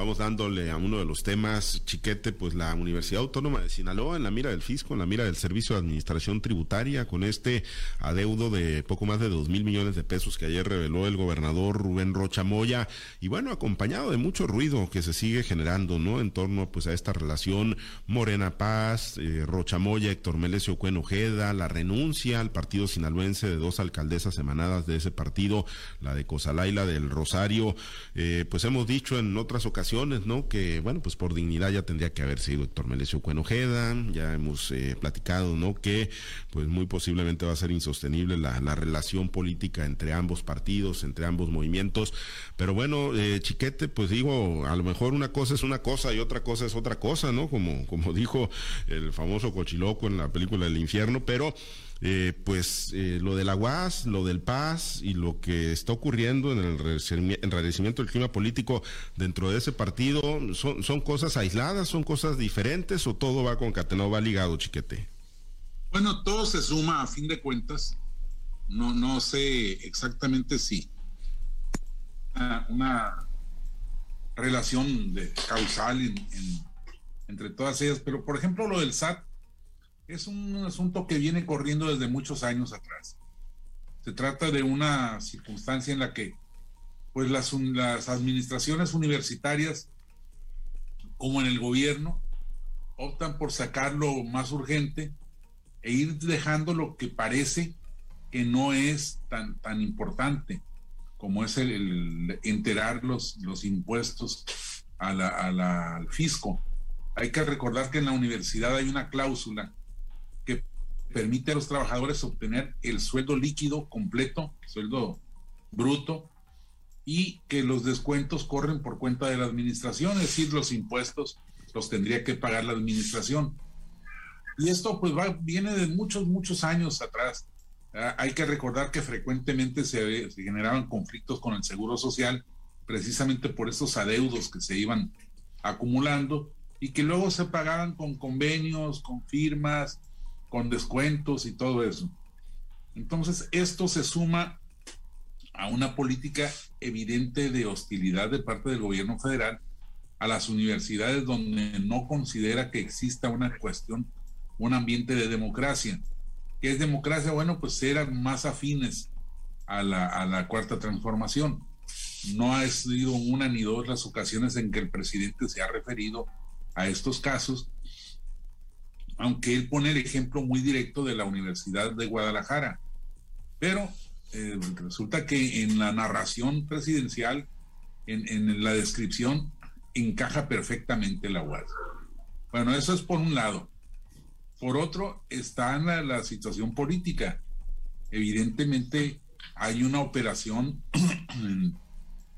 vamos dándole a uno de los temas, chiquete, pues la Universidad Autónoma de Sinaloa en la mira del fisco, en la mira del Servicio de Administración Tributaria, con este adeudo de poco más de dos mil millones de pesos que ayer reveló el gobernador Rubén Rocha Moya, y bueno, acompañado de mucho ruido que se sigue generando, ¿no? En torno pues a esta relación Morena Paz, eh, Rocha Moya, Héctor Melesio Cuen Ojeda, la renuncia al partido sinaloense de dos alcaldesas emanadas de ese partido, la de Cosalá y la del Rosario, eh, pues hemos dicho en otras ocasiones, ¿no? Que, bueno, pues por dignidad ya tendría que haber sido Héctor Melesio Cuenojeda, ya hemos eh, platicado, ¿no? Que, pues muy posiblemente va a ser insostenible la, la, relación política entre ambos partidos, entre ambos movimientos, pero bueno, eh, Chiquete, pues digo, a lo mejor una cosa es una cosa y otra cosa es otra cosa, ¿no? Como, como dijo el famoso Cochiloco en la película del infierno, pero... Eh, pues eh, lo de la UAS, lo del Paz y lo que está ocurriendo en el enrarecimiento del clima político dentro de ese partido, ¿son, son cosas aisladas, son cosas diferentes o todo va concatenado, va ligado, chiquete? Bueno, todo se suma a fin de cuentas. No, no sé exactamente si una, relación de causal entre todas ellas, pero por ejemplo lo del SAT, es un asunto que viene corriendo desde muchos años atrás. Se trata de una circunstancia en la que pues las, las administraciones universitarias, como en el gobierno, optan por sacar lo más urgente e ir dejando lo que parece que no es tan, tan importante, como es el, enterar los, los impuestos a la, al fisco. Hay que recordar que en la universidad hay una cláusula permite a los trabajadores obtener el sueldo líquido completo, sueldo bruto, y que los descuentos corren por cuenta de la administración, es decir, los impuestos los tendría que pagar la administración. Y esto pues viene de muchos, muchos años atrás. Ah, hay que recordar que frecuentemente se, generaban conflictos con el Seguro Social precisamente por esos adeudos que se iban acumulando y que luego se pagaban con convenios, con firmas, con descuentos y todo eso. Entonces, esto se suma a una política evidente de hostilidad de parte del gobierno federal a las universidades donde no considera que exista una cuestión, un ambiente de democracia. ¿Qué es democracia? Bueno, pues eran más afines a la, a la cuarta transformación. No ha sido una ni dos las ocasiones en que el presidente se ha referido a estos casos aunque él pone el ejemplo muy directo de la Universidad de Guadalajara. Pero eh, resulta que en la narración presidencial, en, la descripción, encaja perfectamente la UAS. Bueno, eso es por un lado. Por otro, está en la, situación política. Evidentemente hay una operación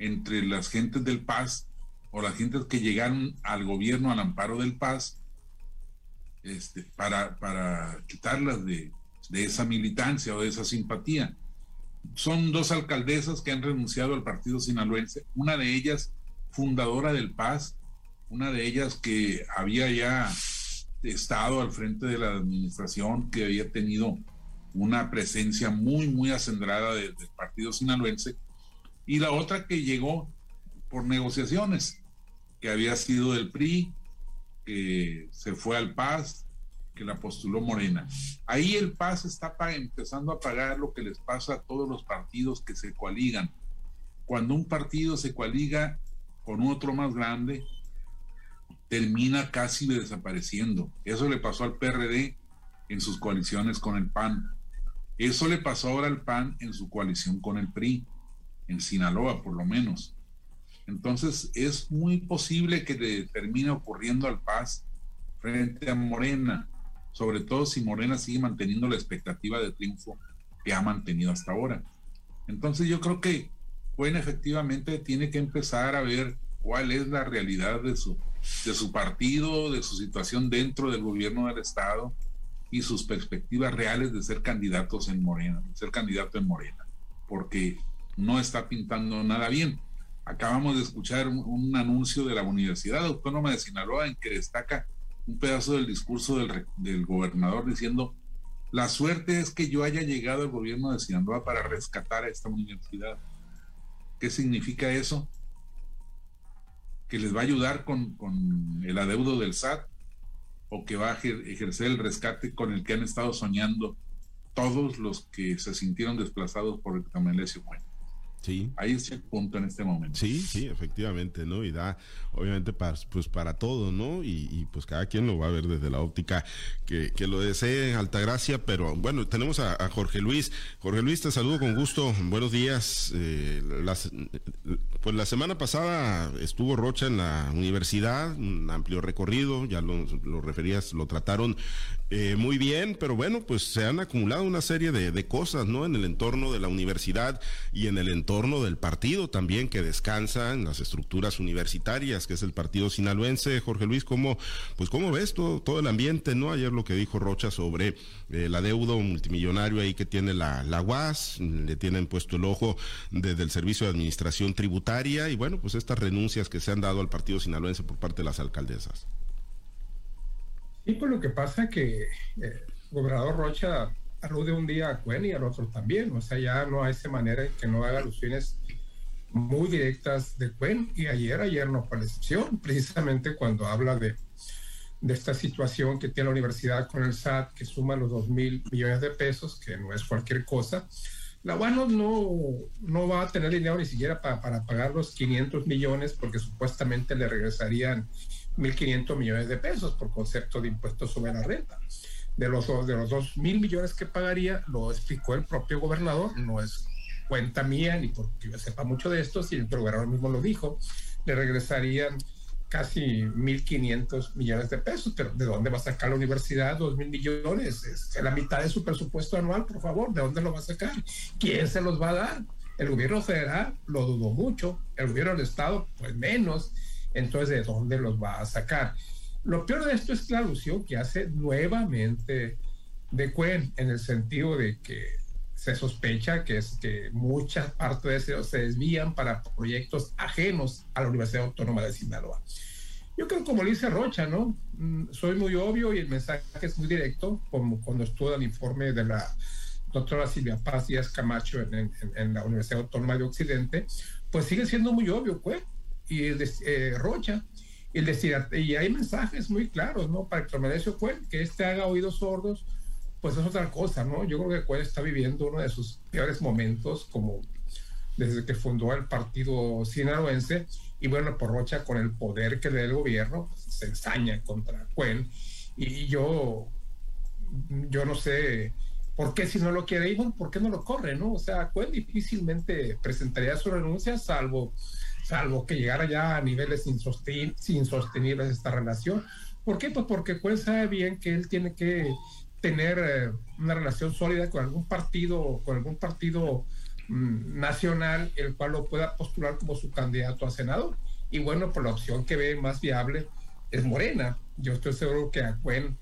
entre las gentes del Paz o las gentes que llegaron al gobierno al amparo del Paz este, para, para quitarlas de, de esa militancia o de esa simpatía. Son dos alcaldesas que han renunciado al partido sinaloense, una de ellas fundadora del Paz, una de ellas que había ya estado al frente de la administración, que había tenido una presencia muy, muy acendrada del partido sinaloense, y la otra que llegó por negociaciones, que había sido del PRI, que se fue al Paz, que la postuló Morena. Ahí el Paz está empezando a pagar lo que les pasa a todos los partidos que se coaligan. Cuando un partido se coaliga con otro más grande, termina casi desapareciendo. Eso le pasó al PRD en sus coaliciones con el PAN. Eso le pasó ahora al PAN en su coalición con el PRI, en Sinaloa por lo menos. Entonces es muy posible que le termine ocurriendo al Paz frente a Morena, sobre todo si Morena sigue manteniendo la expectativa de triunfo que ha mantenido hasta ahora. Entonces yo creo que bueno, efectivamente tiene que empezar a ver cuál es la realidad de su, de su partido, de su situación dentro del gobierno del Estado y sus perspectivas reales de ser candidatos en Morena, de ser candidato en Morena, porque no está pintando nada bien. Acabamos de escuchar un, anuncio de la Universidad Autónoma de Sinaloa en que destaca un pedazo del discurso del, gobernador diciendo, la suerte es que yo haya llegado al gobierno de Sinaloa para rescatar a esta universidad. ¿Qué significa eso? que les va a ayudar con, con el adeudo del SAT o que va a ejercer el rescate con el que han estado soñando todos los que se sintieron desplazados por el Tamelesio Bueno. Sí. Ahí es el punto en este momento. Sí, sí, efectivamente, ¿no? Y da, obviamente, para, pues para todo, ¿no? Y, pues cada quien lo va a ver desde la óptica que, que lo desee, Altagracia, pero bueno, tenemos a, Jorge Luis. Jorge Luis, te saludo con gusto, buenos días. Eh, las, pues la semana pasada estuvo Rocha en la universidad, un amplio recorrido, ya lo, lo referías, lo trataron eh, muy bien, pero bueno, pues se han acumulado una serie de, de, cosas, ¿no? En el entorno de la universidad y en el entorno del partido también que descansa en las estructuras universitarias, que es el partido sinaloense. Jorge Luis, ¿cómo, pues cómo ves todo, todo el ambiente, ¿no? Ayer lo que dijo Rocha sobre eh, el adeudo multimillonario ahí que tiene la, la UAS, le tienen puesto el ojo desde el Servicio de Administración Tributaria y bueno, pues estas renuncias que se han dado al partido sinaloense por parte de las alcaldesas. Y pues lo que pasa que el eh, gobernador Rocha alude un día a Cuen y al otro también, o sea, ya no hay esa manera que no haga alusiones muy directas de Cuen y ayer, ayer no fue la excepción, precisamente cuando habla de, de esta situación que tiene la universidad con el SAT, que suma los 2 mil millones de pesos, que no es cualquier cosa. La UANOS no, no va a tener dinero ni siquiera para, para pagar los 500 millones porque supuestamente le regresarían 1.500 millones de pesos por concepto de impuestos sobre la renta. De los, de los 2.000 millones que pagaría, lo explicó el propio gobernador, no es cuenta mía ni porque yo sepa mucho de esto, que el gobernador mismo lo dijo, le regresarían casi 1.500 millones de pesos, pero ¿de dónde va a sacar la universidad 2.000 millones? Es la mitad de su presupuesto anual, por favor, ¿de dónde lo va a sacar? ¿Quién se los va a dar? El gobierno federal lo dudó mucho, el gobierno del estado pues menos, entonces, ¿de dónde los va a sacar? Lo peor de esto es la alusión que hace nuevamente de Cuen en el sentido de que se sospecha que es que muchas partes de ese se desvían para proyectos ajenos a la Universidad Autónoma de Sinaloa. Yo creo como lo dice Rocha, ¿no? Mm, soy muy obvio y el mensaje es muy directo, como cuando estuvo el informe de la doctora Silvia Paz Díaz Camacho en, en, la Universidad Autónoma de Occidente, pues sigue siendo muy obvio, pues y eh, Rocha. Y, decir, y hay mensajes muy claros, ¿no? Para que Merecio Cuen, que este haga oídos sordos, pues es otra cosa, ¿no? Yo creo que Cuen está viviendo uno de sus peores momentos, como desde que fundó el partido sinaloense, y bueno, por Rocha, con el poder que le da el gobierno, pues, se ensaña contra Cuen. Y yo, yo no sé por qué si no lo quiere, ¿por qué no lo corre, no? O sea, Cuen difícilmente presentaría su renuncia, salvo salvo que llegara ya a niveles insostenibles esta relación. ¿Por qué? Pues porque Cuen sabe bien que él tiene que tener eh, una relación sólida con algún partido, con algún partido mm, nacional, el cual lo pueda postular como su candidato a senador. Y bueno, por la opción que ve más viable es Morena. Yo estoy seguro que a Cuen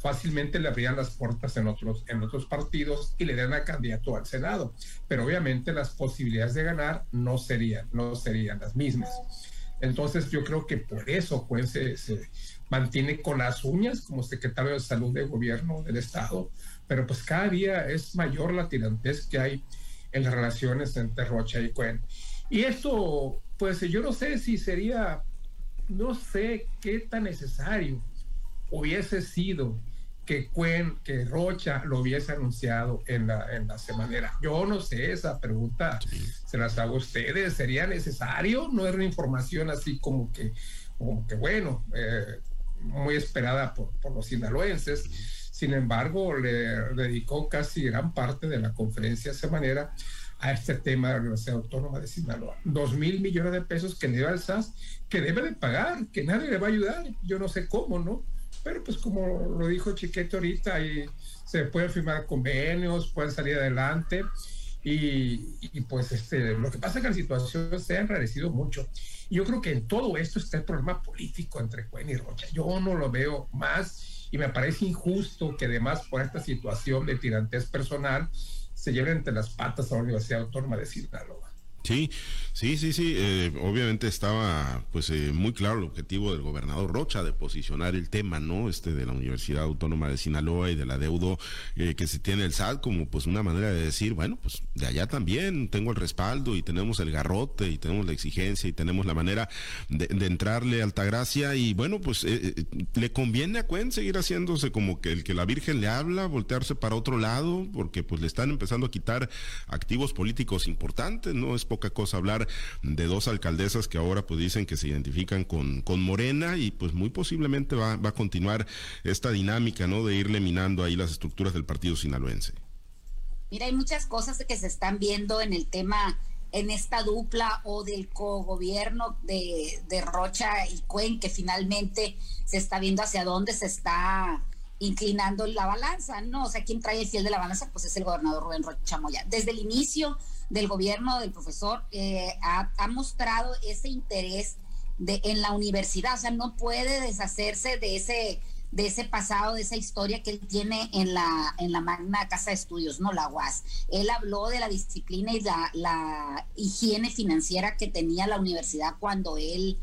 fácilmente le abrían las puertas en otros, en otros partidos y le dan a candidato al Senado. Pero obviamente las posibilidades de ganar no serían, no serían las mismas. Entonces yo creo que por eso pues, se, mantiene con las uñas como secretario de salud del gobierno del Estado, pero pues cada día es mayor la tirantez que hay en las relaciones entre Rocha y Cuen. Y esto, pues yo no sé si sería, no sé qué tan necesario hubiese sido que que Rocha lo hubiese anunciado en la, en la semanera. Yo no sé, esa pregunta se las hago a ustedes. ¿Sería necesario? No era una información así como que, como que bueno, eh, muy esperada por, por los sinaloenses. Sin embargo, le dedicó casi gran parte de la conferencia semanera a este tema de la Universidad Autónoma de Sinaloa. Dos mil millones de pesos que da el SAS, que debe de pagar, que nadie le va a ayudar. Yo no sé cómo, ¿no? Pero pues como lo dijo Chiquete ahorita, y se pueden firmar convenios, pueden salir adelante. Y, pues este, lo que pasa es que la situación se ha enrarecido mucho. Yo creo que en todo esto está el problema político entre Cuen y Rocha. Yo no lo veo más y me parece injusto que además por esta situación de tirantez personal se lleven entre las patas a la Universidad Autónoma de Sinaloa. Sí, sí, sí, sí. Eh, obviamente estaba, pues, eh, muy claro el objetivo del gobernador Rocha de posicionar el tema, ¿no? Este de la Universidad Autónoma de Sinaloa y del adeudo eh, que se tiene el SAT como, pues, una manera de decir, bueno, pues, de allá también tengo el respaldo y tenemos el garrote y tenemos la exigencia y tenemos la manera de, entrarle a Altagracia y, bueno, pues, le conviene a Cuen seguir haciéndose como que el que la Virgen le habla, voltearse para otro lado, porque, pues, le están empezando a quitar activos políticos importantes, ¿no? Es poca cosa hablar de dos alcaldesas que ahora pues dicen que se identifican con, con Morena y pues muy posiblemente va, va a continuar esta dinámica, ¿no? De ir minando ahí las estructuras del partido sinaloense. Mira, hay muchas cosas que se están viendo en el tema, en esta dupla o del cogobierno de, de Rocha y Cuen, que finalmente se está viendo hacia dónde se está inclinando la balanza, ¿no? O sea, quien trae el fiel de la balanza, pues es el gobernador Rubén Rocha Moya. Desde el inicio del gobierno del profesor eh, ha, mostrado ese interés de, en la universidad, o sea, no puede deshacerse de ese de ese pasado, de esa historia que él tiene en la, en la magna casa de estudios, no la UAS. Él habló de la disciplina y la, la higiene financiera que tenía la universidad cuando él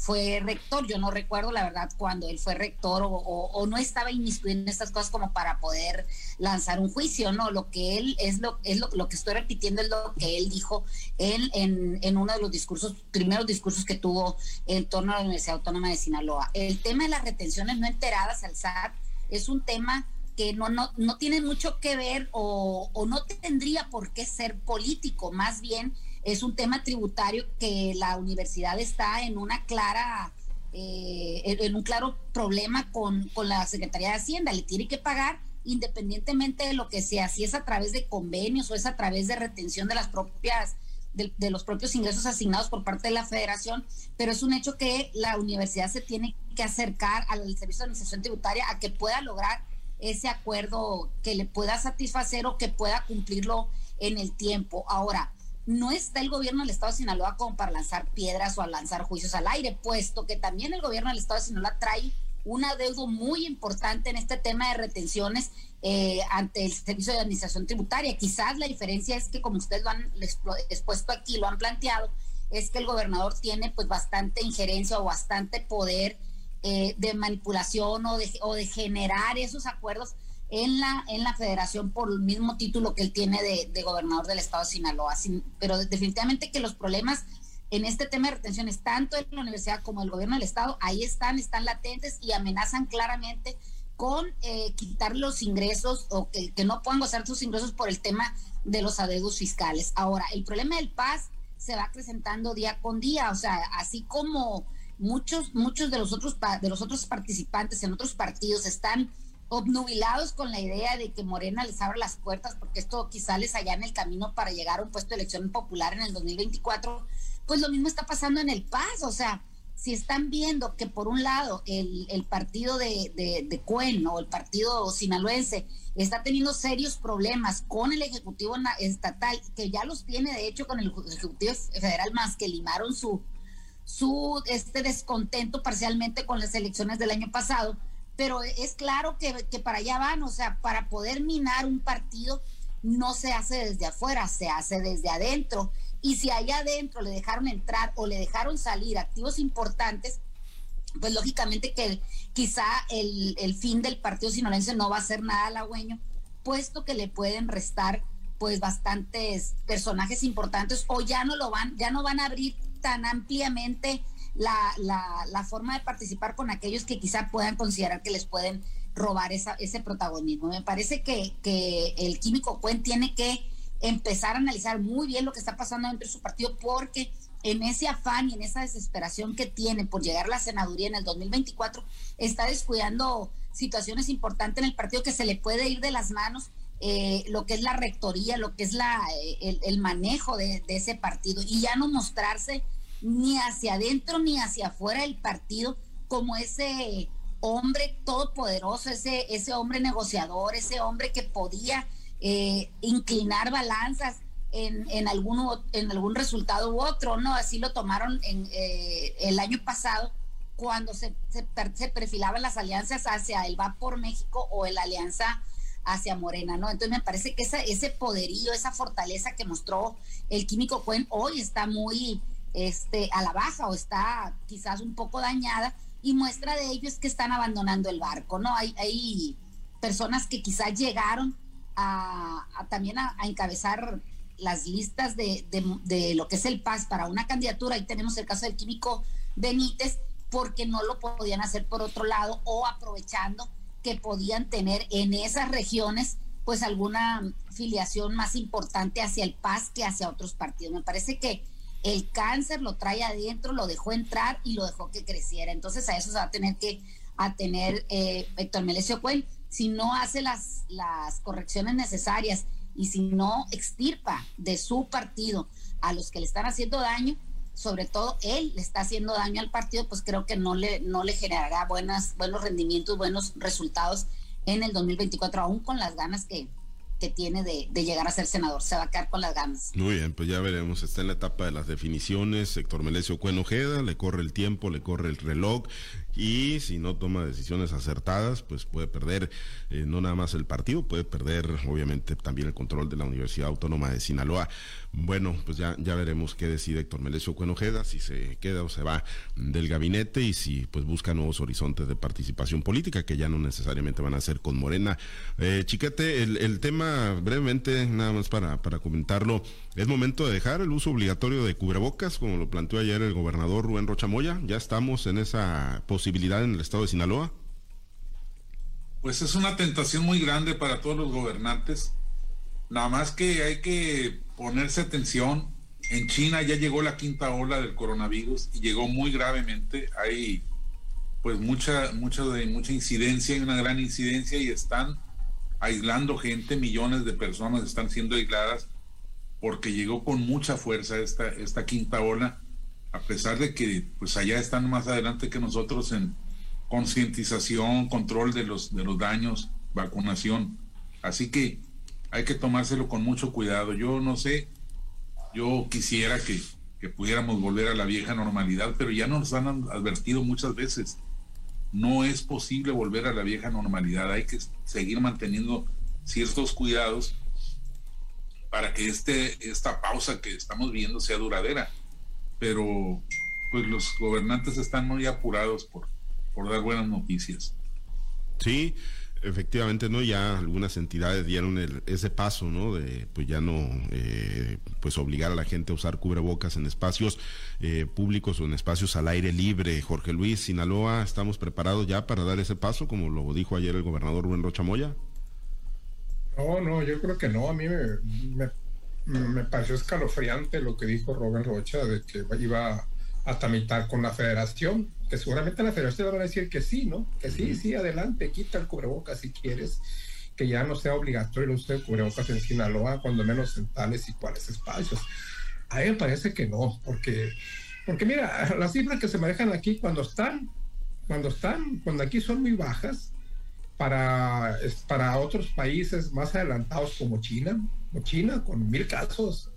fue rector. Yo no recuerdo, la verdad, cuando él fue rector o, no estaba inmiscuido en estas cosas como para poder lanzar un juicio, ¿no? Lo que él es lo, es lo, que estoy repitiendo es lo que él dijo él en, en uno de los discursos, primeros discursos que tuvo en torno a la Universidad Autónoma de Sinaloa. El tema de las retenciones no enteradas al SAT es un tema que no, no, no tiene mucho que ver o, o no tendría por qué ser político, más bien es un tema tributario que la universidad está en una clara, eh, en un claro problema con, con la Secretaría de Hacienda. Le tiene que pagar independientemente de lo que sea, si es a través de convenios o es a través de retención de las propias de, los propios ingresos asignados por parte de la federación, pero es un hecho que la universidad se tiene que acercar al Servicio de Administración Tributaria a que pueda lograr ese acuerdo que le pueda satisfacer o que pueda cumplirlo en el tiempo. Ahora, no está el gobierno del Estado de Sinaloa como para lanzar piedras o a lanzar juicios al aire, puesto que también el gobierno del Estado de Sinaloa trae un adeudo muy importante en este tema de retenciones eh, ante el Servicio de Administración Tributaria. Quizás la diferencia es que, como ustedes lo han expuesto aquí, lo han planteado, es que el gobernador tiene pues bastante injerencia o bastante poder eh, de manipulación o de, o de generar esos acuerdos en la, en la federación por el mismo título que él tiene de, gobernador del estado de Sinaloa. pero definitivamente que los problemas en este tema de retenciones, tanto en la universidad como el gobierno del estado, ahí están, están latentes y amenazan claramente con eh, quitar los ingresos o que, que, no puedan gozar sus ingresos por el tema de los adeudos fiscales. Ahora, el problema del PAS se va acrecentando día con día, o sea, así como muchos, muchos de los otros de los otros participantes en otros partidos están obnubilados con la idea de que Morena les abra las puertas, porque esto quizá les allá en el camino para llegar a un puesto de elección popular en el 2024, pues lo mismo está pasando en el Paz, o sea, si están viendo que por un lado el, el partido de, de, de Cuen o el partido sinaloense está teniendo serios problemas con el Ejecutivo Estatal, que ya los tiene de hecho con el Ejecutivo Federal más que limaron su, su este descontento parcialmente con las elecciones del año pasado, pero es claro que, para allá van, o sea, para poder minar un partido no se hace desde afuera, se hace desde adentro. Y si allá adentro le dejaron entrar o le dejaron salir activos importantes, pues lógicamente que quizá el, el fin del partido sinolense no va a ser nada halagüeño, puesto que le pueden restar pues bastantes personajes importantes o ya no lo van, ya no van a abrir tan ampliamente la, la, la, forma de participar con aquellos que quizá puedan considerar que les pueden robar esa, ese protagonismo. Me parece que, que el Químico Cuen tiene que empezar a analizar muy bien lo que está pasando dentro de su partido porque en ese afán y en esa desesperación que tiene por llegar a la senaduría en el 2024, está descuidando situaciones importantes en el partido que se le puede ir de las manos eh, lo que es la rectoría, lo que es la, eh, el, manejo de, de, ese partido y ya no mostrarse ni hacia adentro ni hacia afuera del partido como ese hombre todopoderoso, ese, ese hombre negociador, ese hombre que podía eh, inclinar balanzas en, en, algún, en algún resultado u otro, ¿no? Así lo tomaron en, eh, el año pasado cuando se, se, perfilaban las alianzas hacia el Va por México o la Alianza hacia Morena, ¿no? Entonces me parece que esa, ese poderío, esa fortaleza que mostró el químico Cuen hoy está muy este, a la baja o está quizás un poco dañada y muestra de ello es que están abandonando el barco, ¿no? Hay, hay personas que quizás llegaron a, también a, encabezar las listas de, de, lo que es el PAS para una candidatura. Ahí tenemos el caso del químico Benítez, porque no lo podían hacer por otro lado o aprovechando que podían tener en esas regiones pues alguna filiación más importante hacia el PAS que hacia otros partidos. Me parece que el cáncer lo trae adentro, lo dejó entrar y lo dejó que creciera. Entonces a eso se va a tener que atener eh, Héctor Melesio Cuen. Si no hace las, las correcciones necesarias y si no extirpa de su partido a los que le están haciendo daño, sobre todo él le está haciendo daño al partido, pues creo que no le, no le generará buenas, buenos rendimientos, buenos resultados en el 2024, aún con las ganas que, que tiene de, llegar a ser senador. Se va a quedar con las ganas. Muy bien, pues ya veremos. Está en la etapa de las definiciones. Héctor Melesio Cuenojeda, le corre el tiempo, le corre el reloj y si no toma decisiones acertadas, pues puede perder eh, no nada más el partido, puede perder obviamente también el control de la Universidad Autónoma de Sinaloa. Bueno, pues ya, ya veremos qué decide Héctor Melesio Cuenojeda, si se queda o se va del gabinete y si pues busca nuevos horizontes de participación política que ya no necesariamente van a ser con Morena. Eh, Chiquete, el, tema brevemente, nada más para, para comentarlo, es momento de dejar el uso obligatorio de cubrebocas, como lo planteó ayer el gobernador Rubén Rochamoya. Ya estamos en esa posibilidad en el estado de Sinaloa. Pues es una tentación muy grande para todos los gobernantes. Nada más que hay que ponerse atención. En China ya llegó la quinta ola del coronavirus y llegó muy gravemente. Hay pues mucha, mucha, mucha incidencia, hay una gran incidencia y están aislando gente, millones de personas están siendo aisladas porque llegó con mucha fuerza esta, esta quinta ola, a pesar de que pues allá están más adelante que nosotros en concientización, control de los, de los daños, vacunación. Así que hay que tomárselo con mucho cuidado. Yo no sé, yo quisiera que, que pudiéramos volver a la vieja normalidad, pero ya nos han advertido muchas veces. No es posible volver a la vieja normalidad, hay que seguir manteniendo ciertos cuidados para que este, esta pausa que estamos viendo sea duradera. Pero pues los gobernantes están muy apurados por, por dar buenas noticias. Sí, efectivamente, ¿no? Ya algunas entidades dieron ese paso, ¿no? De pues ya no eh, pues obligar a la gente a usar cubrebocas en espacios eh, públicos o en espacios al aire libre. Jorge Luis, Sinaloa, ¿estamos preparados ya para dar ese paso, como lo dijo ayer el gobernador Rubén Rochamoya? No, no, yo creo que no. A mí me, me, pareció escalofriante lo que dijo Robert Rocha de que iba a tramitar con la federación, que seguramente la federación va a decir que sí, ¿no? Que sí, sí, adelante, quita el cubrebocas si quieres, que ya no sea obligatorio el uso de cubrebocas en Sinaloa, cuando menos en tales y cuales espacios. A mí me parece que no, porque, porque mira, las cifras que se manejan aquí cuando están, cuando están, cuando aquí son muy bajas, para, para otros países más adelantados como China, China con mil casos,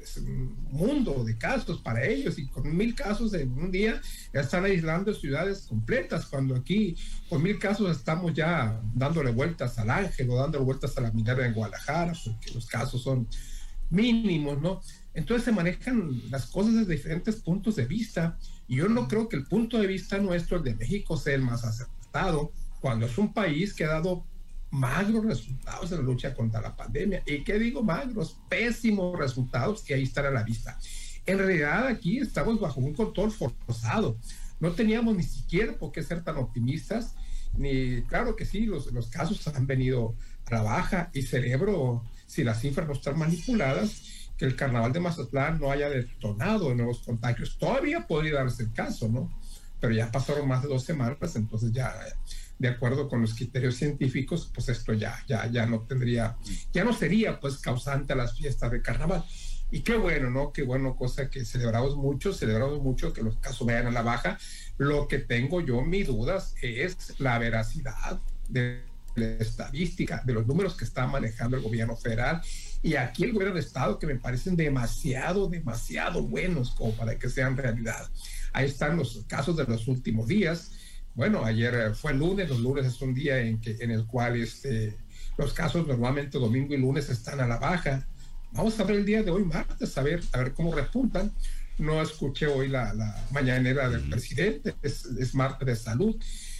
es un mundo de casos para ellos y con mil casos en un día ya están aislando ciudades completas, cuando aquí con mil casos estamos ya dándole vueltas al Ángel o dándole vueltas a la minera en Guadalajara, porque los casos son mínimos, ¿no? Entonces se manejan las cosas desde diferentes puntos de vista y yo no creo que el punto de vista nuestro, el de México, sea el más acertado cuando es un país que ha dado magros resultados en la lucha contra la pandemia. ¿Y qué digo magros? Pésimos resultados que ahí están a la vista. En realidad aquí estamos bajo un control forzado. No teníamos ni siquiera por qué ser tan optimistas, ni claro que sí, los, los casos han venido a la baja y celebro, si las cifras no están manipuladas, que el carnaval de Mazatlán no haya detonado nuevos contagios. Todavía podría darse el caso, ¿no? Pero ya pasaron más de dos semanas, entonces ya de acuerdo con los criterios científicos, pues esto ya, ya, ya no tendría, ya no sería pues causante a las fiestas de carnaval. Y qué bueno, ¿no? Qué bueno, cosa que celebramos mucho, celebramos mucho que los casos vayan a la baja. Lo que tengo yo mis dudas es la veracidad de la estadística, de los números que está manejando el gobierno federal y aquí el gobierno de Estado que me parecen demasiado, demasiado buenos como para que sean realidad. Ahí están los casos de los últimos días bueno, ayer fue lunes, los lunes es un día en, que, en el cual este, los casos normalmente domingo y lunes están a la baja. Vamos a ver el día de hoy, martes, a ver, a ver cómo repuntan. No escuché hoy la, la mañanera del presidente, es, es martes de salud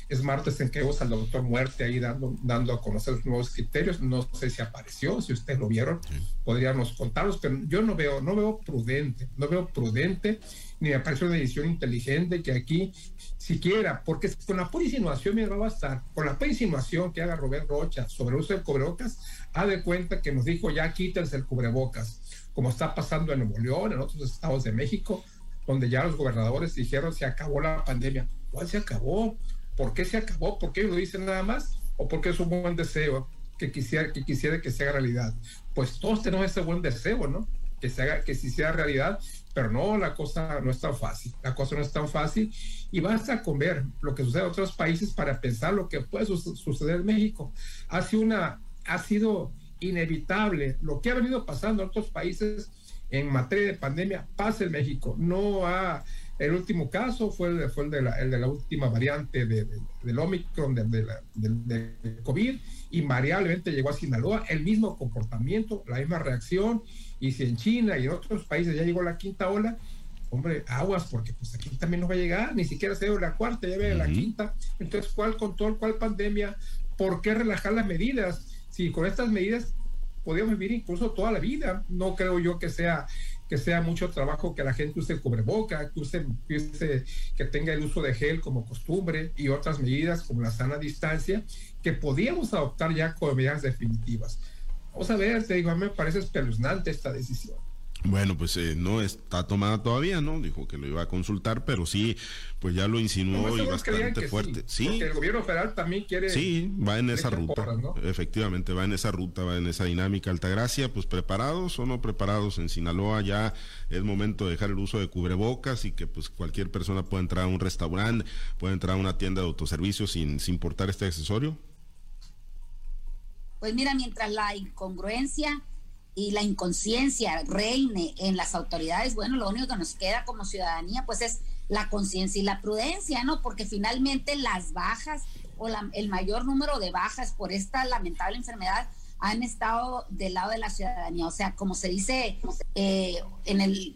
es martes en que vemos al doctor Muerte ahí dando, dando a conocer los nuevos criterios. No sé si apareció, si ustedes lo vieron, podríamos contarlos, pero yo no veo, no veo prudente, no veo prudente, ni me parece una decisión inteligente que aquí siquiera, porque con la pura insinuación me va a bastar, con la pura insinuación que haga Robert Rocha sobre el uso del cubrebocas, ha de cuenta que nos dijo ya quítense el cubrebocas, como está pasando en Nuevo León, en otros estados de México, donde ya los gobernadores dijeron se acabó la pandemia. ¿Cuál se acabó? ¿Por qué se acabó? ¿Por qué lo dicen nada más? ¿O porque es un buen deseo que quisiera que, quisiera que se haga realidad? Pues todos tenemos ese buen deseo, ¿no? Que se haga, que si sea realidad, pero no, la cosa no es tan fácil. La cosa no es tan fácil y basta con ver lo que sucede en otros países para pensar lo que puede suceder en México. Ha sido, una, ha sido inevitable lo que ha venido pasando en otros países en materia de pandemia, pasa en México. No ha el último caso fue, el, fue el, de, la, el de la última variante de, del Omicron del, COVID, invariablemente llegó a Sinaloa, el mismo comportamiento, la misma reacción, y si en China y en otros países ya llegó la quinta ola, hombre, aguas, porque pues aquí también nos va a llegar, ni siquiera se ve la cuarta, ya ve la quinta. Entonces, ¿cuál control, cuál pandemia? ¿Por qué relajar las medidas? Si con estas medidas podíamos vivir incluso toda la vida, no creo yo que sea que sea mucho trabajo que la gente use cubreboca, que use, que tenga el uso de gel como costumbre y otras medidas como la sana distancia que podíamos adoptar ya como medidas definitivas. Vamos a ver, te digo, a mí me parece espeluznante esta decisión. Bueno, pues eh, no está tomada todavía, ¿no? Dijo que lo iba a consultar, pero sí, pues ya lo insinuó y bastante fuerte. Sí, Porque el gobierno federal también quiere. Sí, va en esa ruta. Efectivamente, va en esa ruta, va en esa dinámica. Altagracia, pues preparados o no preparados en Sinaloa, ya es momento de dejar el uso de cubrebocas y que pues cualquier persona pueda entrar a un restaurante, puede entrar a una tienda de autoservicio sin, sin portar este accesorio. Pues mira, mientras la incongruencia y la inconsciencia reine en las autoridades, bueno, lo único que nos queda como ciudadanía pues es la conciencia y la prudencia, ¿no? Porque finalmente las bajas o el mayor número de bajas por esta lamentable enfermedad han estado del lado de la ciudadanía. O sea, como se dice eh, en el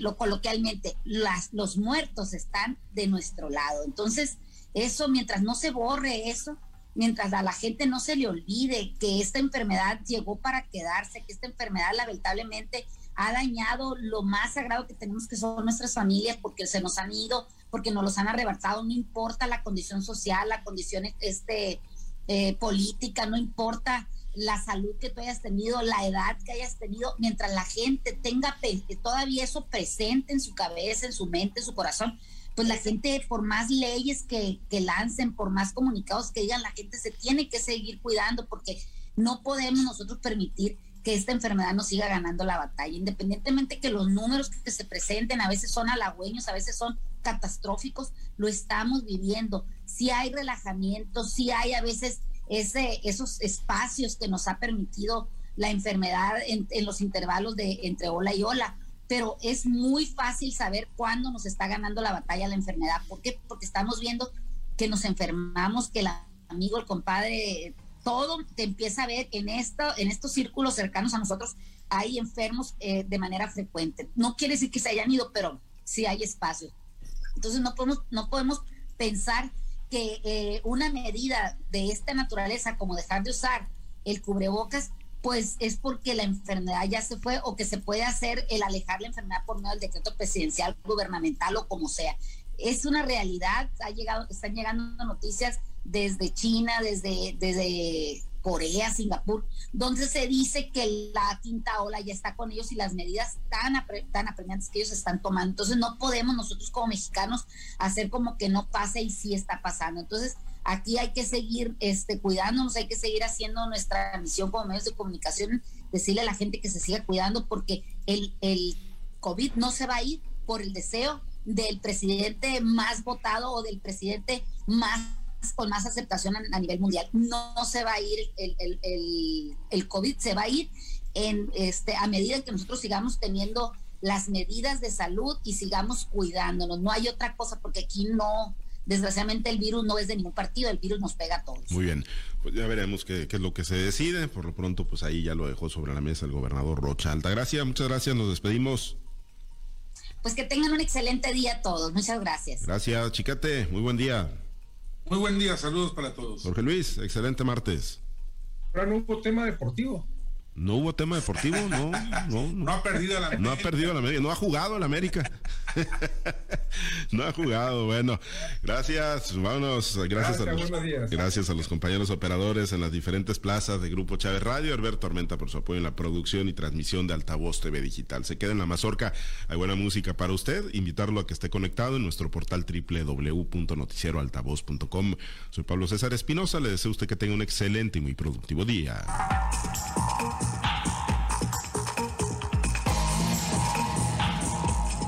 lo coloquialmente, las, los muertos están de nuestro lado. Entonces, eso, mientras no se borre eso, mientras a la gente no se le olvide que esta enfermedad llegó para quedarse, que esta enfermedad lamentablemente ha dañado lo más sagrado que tenemos, que son nuestras familias, porque se nos han ido, porque nos los han arrebatado, no importa la condición social, la condición este, eh, política, no importa la salud que tú hayas tenido, la edad que hayas tenido, mientras la gente tenga todavía eso presente en su cabeza, en su mente, en su corazón, pues la gente, por más leyes que, que lancen, por más comunicados que digan, la gente se tiene que seguir cuidando porque no podemos nosotros permitir que esta enfermedad nos siga ganando la batalla, independientemente que los números que se presenten a veces son halagüeños, a veces son catastróficos, lo estamos viviendo. Si hay relajamiento, si hay a veces ese, esos espacios que nos ha permitido la enfermedad en, en los intervalos de entre ola y ola, pero es muy fácil saber cuándo nos está ganando la batalla la enfermedad. ¿Por qué? Porque estamos viendo que nos enfermamos, que el amigo, el compadre, todo te empieza a ver en, esto, en estos círculos cercanos a nosotros, hay enfermos eh, de manera frecuente. No quiere decir que se hayan ido, pero sí hay espacio. Entonces no podemos, no podemos pensar que eh, una medida de esta naturaleza, como dejar de usar el cubrebocas, pues es porque la enfermedad ya se fue o que se puede hacer el alejar la enfermedad por medio del decreto presidencial, gubernamental o como sea. Es una realidad, ha llegado, están llegando noticias desde China, desde, desde Corea, Singapur, donde se dice que la quinta ola ya está con ellos y las medidas tan, tan apremiantes que ellos están tomando. Entonces no podemos nosotros como mexicanos hacer como que no pase y sí está pasando. Entonces aquí hay que seguir este, cuidándonos, hay que seguir haciendo nuestra misión como medios de comunicación, decirle a la gente que se siga cuidando porque el, COVID no se va a ir por el deseo del presidente más votado o del presidente más con más aceptación a, nivel mundial. No, se va a ir el, el, COVID, se va a ir este a medida que nosotros sigamos teniendo las medidas de salud y sigamos cuidándonos. No hay otra cosa porque aquí no, desgraciadamente el virus no es de ningún partido, el virus nos pega a todos. Muy bien, pues ya veremos qué, qué, es lo que se decide. Por lo pronto, pues ahí ya lo dejó sobre la mesa el gobernador Rocha. Altagracia, muchas gracias, nos despedimos. Pues que tengan un excelente día todos, muchas gracias. Gracias, Chicate, muy buen día. Muy buen día, saludos para todos. Jorge Luis, excelente martes. Ahora no hubo tema deportivo. No hubo tema deportivo, no, no, no. ha perdido la América. No ha perdido la América, no ha jugado la América. no ha jugado, bueno. Gracias, vámonos. Gracias, a los, gracias a los compañeros operadores en las diferentes plazas de Grupo Chávez Radio. Herberto Tormenta por su apoyo en la producción y transmisión de Altavoz TV Digital. Se queda en la mazorca. Hay buena música para usted. Invitarlo a que esté conectado en nuestro portal www.noticieroaltavoz.com. Soy Pablo César Espinosa. Le deseo a usted que tenga un excelente y muy productivo día.